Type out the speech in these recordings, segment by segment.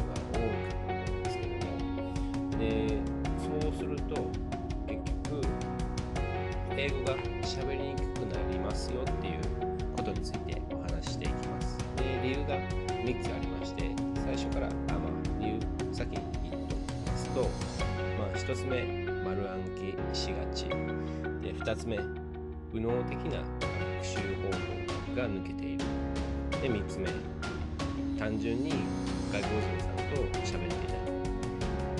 が多いと思うんですけどもでそうすると結局英語が喋りにくくなりますよっていうことについてお話ししていきます。で理由が3つありまして最初からあ、まあ、理由先に言っておきますと、まあ、1つ目丸暗記しがちで2つ目右脳的な学習方法が抜けている。で3つ目単純に外国人さんと喋ってい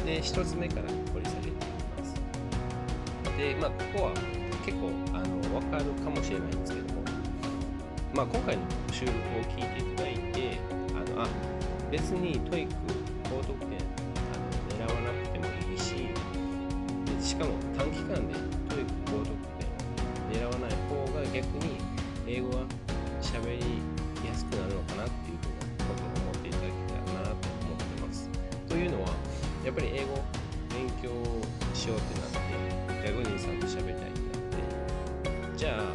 ないで1つ目から掘り下げていきます。でまあここは結構あの分かるかもしれないんですけどもまあ今回の収録を聞いていただいてあのあ別に TOEIC 高得点あの狙わなくてもいいしでしかも短期間で TOEIC 高得点を狙わない方が逆に英語は喋りやっぱり英語勉強しようってなって外国人さんと喋りたいってなってじゃあ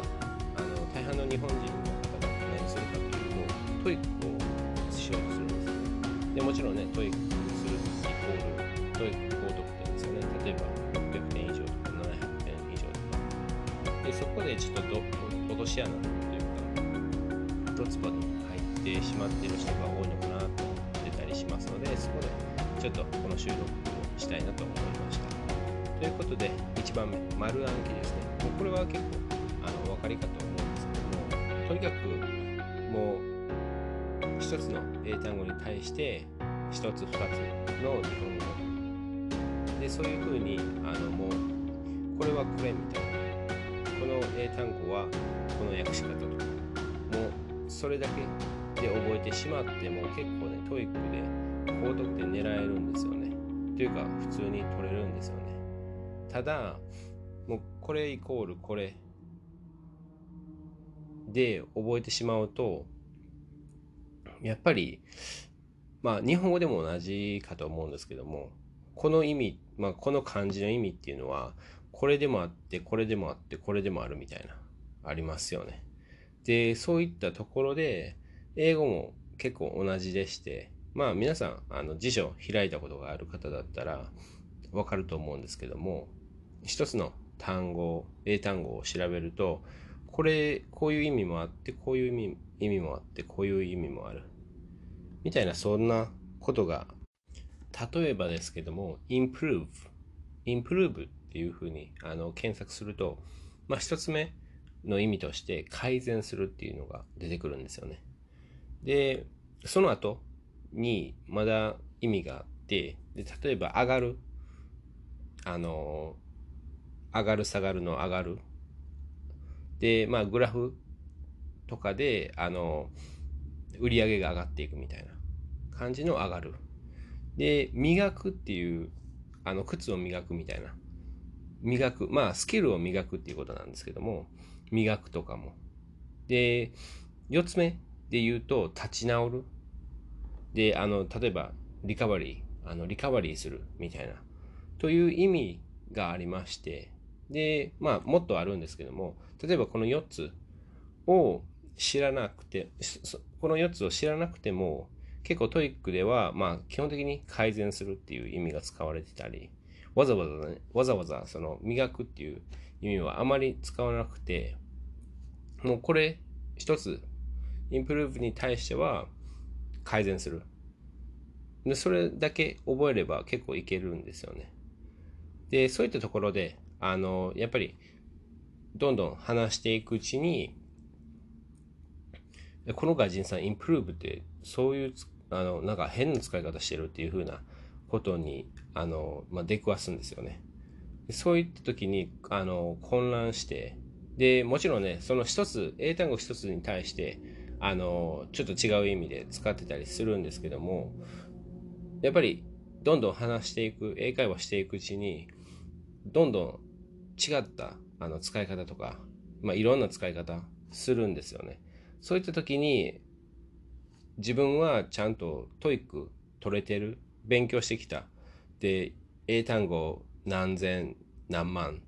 あの大半の日本人の方が何するかというと TOEIC をしようとするんですね。でもちろんね TOEIC するイコール TOEIC 高得点ですよね。例えば600点以上とか700点以上とか。でそこでちょっと落とし穴というかドツボに入ってしまっている人が多いのちょっとこの収録をしたいなと思いました。ということで1番目丸暗記ですね。もうこれは結構あのお分かりかと思うんですけどもとにかくもう一つの英単語に対して一つ二つの日本語。でそういうふうにあのもうこれはこれみたいな。この英単語はこの訳し方とかもうそれだけで覚えてしまっても結構ね TOEIC で高得点狙えるんですよね。というか普通に取れるんですよね。ただもうこれイコールこれで覚えてしまうとやっぱりまあ日本語でも同じかと思うんですけどもこの意味、まあ、この漢字の意味っていうのはこれでもあってこれでもあってこれでもあるみたいなありますよね。でそういったところで英語も結構同じでしてまあ皆さんあの辞書開いたことがある方だったらわかると思うんですけども一つの単語英単語を調べるとこれこういう意味もあってこういう意味意味もあってこういう意味もあるみたいなそんなことが例えばですけども improve improve っていうふうにあの検索すると、まあ、一つ目の意味として改善するっていうのが出てくるんですよね。で、その後にまだ意味があって、で例えば上がる、あの、上がる下がるの上がる。で、まあグラフとかで、あの、売り上げが上がっていくみたいな感じの上がる。で、磨くっていう、あの、靴を磨くみたいな。磨く。まあ、スキルを磨くっていうことなんですけども、磨くとかも。で、4つ目で言うと、立ち直る。で、あの、例えば、リカバリー、あの、リカバリーするみたいな、という意味がありまして、で、まあ、もっとあるんですけども、例えばこの4つを知らなくて、この4つを知らなくても、結構 TOEIC では、まあ、基本的に改善するっていう意味が使われてたり、わざわざね、わざわざその磨くっていう意味はあまり使わなくて、もうこれ一つ、インプルーブに対しては改善する。で、それだけ覚えれば結構いけるんですよね。で、そういったところで、あの、やっぱり、どんどん話していくうちに、この外人さん、インプルーブってそういう、あの、なんか変な使い方してるっていう風なことに、あの、まあ、出くわすんですよね。そういった時に、あの、混乱して、で、もちろんね、その一つ、英単語一つに対して、あの、ちょっと違う意味で使ってたりするんですけども、やっぱり、どんどん話していく、英会話していくうちに、どんどん違ったあの使い方とか、まあ、いろんな使い方するんですよね。そういった時に、自分はちゃんと TOEIC取れてる、勉強してきた。で、英単語何千、何万、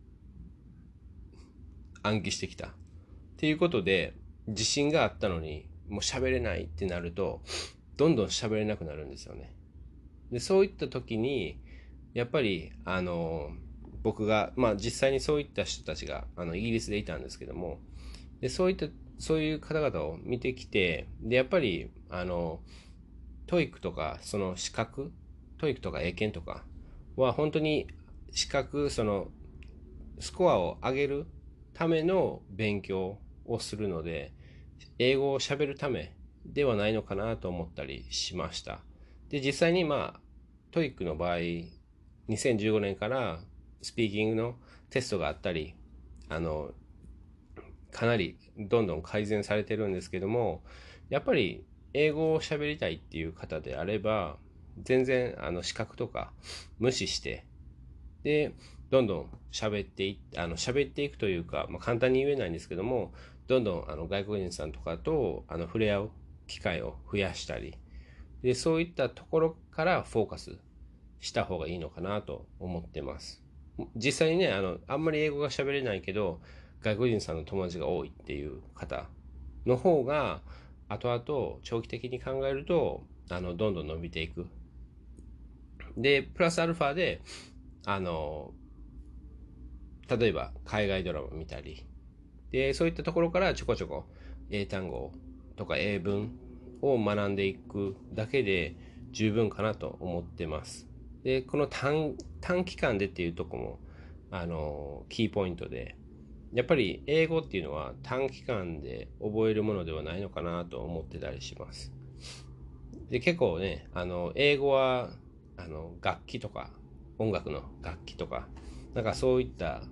暗記してきた。っていうことで、自信があったのに、もう喋れないってなると、どんどん喋れなくなるんですよね。で、そういった時に、やっぱり、あの、僕が、まあ実際にそういった人たちが、あの、イギリスでいたんですけども、で、そういった、そういう方々を見てきて、で、やっぱり、あの、TOEIC とか、その資格、 TOEIC とか英検とかは本当に資格、その、スコアを上げるための勉強をするので、英語を喋るためではないのかなと思ったりしました。で、実際にまあ、 TOEIC の場合、2015年からスピーキングのテストがあったり、あの、かなりどんどん改善されてるんですけども、やっぱり英語を喋りたいっていう方であれば、全然あの資格とか無視して、で、どんどん喋っていあの喋っていくというか、まあ、簡単に言えないんですけども、どんどんあの外国人さんとかとあの触れ合う機会を増やしたり、で、そういったところからフォーカスした方がいいのかなと思ってます。実際にね、あの、あんまり英語が喋れないけど、外国人さんの友達が多いっていう方の方が、後々長期的に考えると、あの、どんどん伸びていく。で、プラスアルファで、あの、例えば海外ドラマ見たり、で、そういったところからちょこちょこ英単語とか英文を学んでいくだけで十分かなと思ってます。で、この短期間でっていうとこも、あの、キーポイントで、やっぱり英語っていうのは短期間で覚えるものではないのかなと思ってたりします。で、結構ね、あの、英語は、あの、楽器とか、音楽の楽器とか、なんかそういった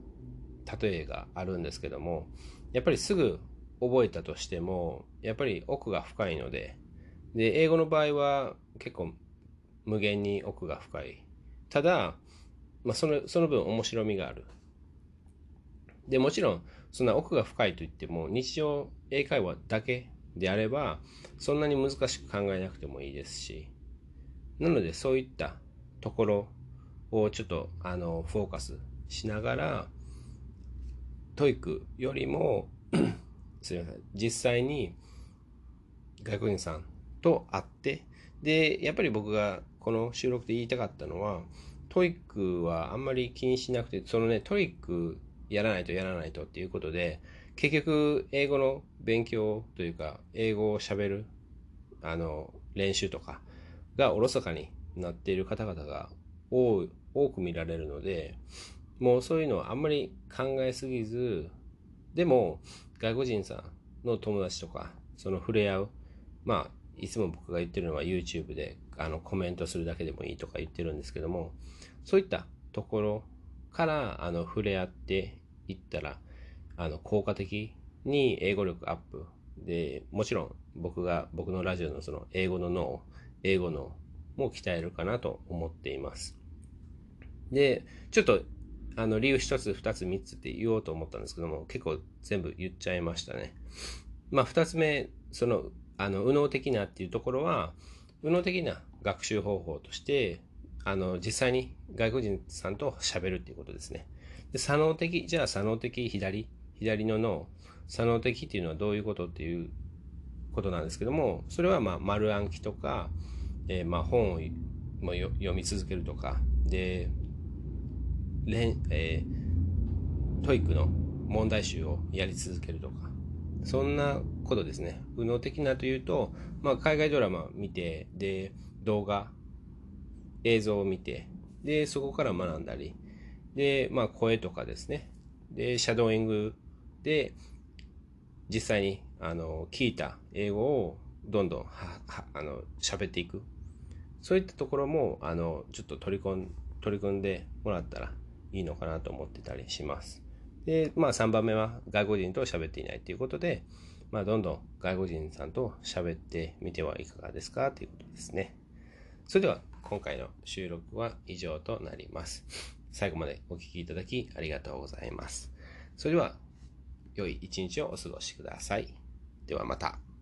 例えがあるんですけども、やっぱりすぐ覚えたとしても、やっぱり奥が深いので、で、英語の場合は結構無限に奥が深い。ただ、まあ、その、その分面白みがある。で、もちろん、そんな奥が深いといっても、日常英会話だけであれば、そんなに難しく考えなくてもいいですし、なのでそういったところをちょっと、あの、フォーカスしながら、 TOEICよりも すいません、実際に外国人さんと会って、で、やっぱり僕がこの収録で言いたかったのは、 TOEICはあんまり気にしなくて、そのね、 TOEICやらないとやらないとっていうことで、結局、英語の勉強というか、英語を喋る、あの、練習とかがおろそかになっている方々が多く見られるので、もうそういうのはあんまり考えすぎず、でも、外国人さんの友達とか、その触れ合う、まあ、いつも僕が言ってるのは YouTube であのコメントするだけでもいいとか言ってるんですけども、そういったところからあの触れ合っていったら、あの効果的に英語力アップで、もちろん僕が、僕のラジオのその英語の脳、英語脳も鍛えるかなと思っています。で、ちょっとあの理由一つ、二つ、三つって言おうと思ったんですけども、結構全部言っちゃいましたね。まあ二つ目、その、あの、右脳的なっていうところは、右脳的な学習方法として、あの、実際に外国人さんと喋るっていうことですね。で、左脳的、じゃあ左脳的左、左の脳、左脳的っていうのはどういうことっていうことなんですけども、それはまあ丸暗記とか、えー、まあ本を読み続けるとか、で、えー、 TOEICの問題集をやり続けるとか、そんなことですね。右脳的なというと、まあ、海外ドラマ見て、で、動画、映像を見て、で、そこから学んだり、で、まあ、声とかですね。で、シャドーイングで、実際に、あの、聞いた英語をどんどんは、は、あの、喋っていく。そういったところも、あの、ちょっと取り込ん、取り組んでもらったらいいのかなと思ってたりします。で、まあ3番目は外国人と喋っていないということで、まあどんどん外国人さんと喋ってみてはいかがですかということですね。それでは今回の収録は以上となります。最後までお聴きいただきありがとうございます。それでは良い一日をお過ごしください。ではまた。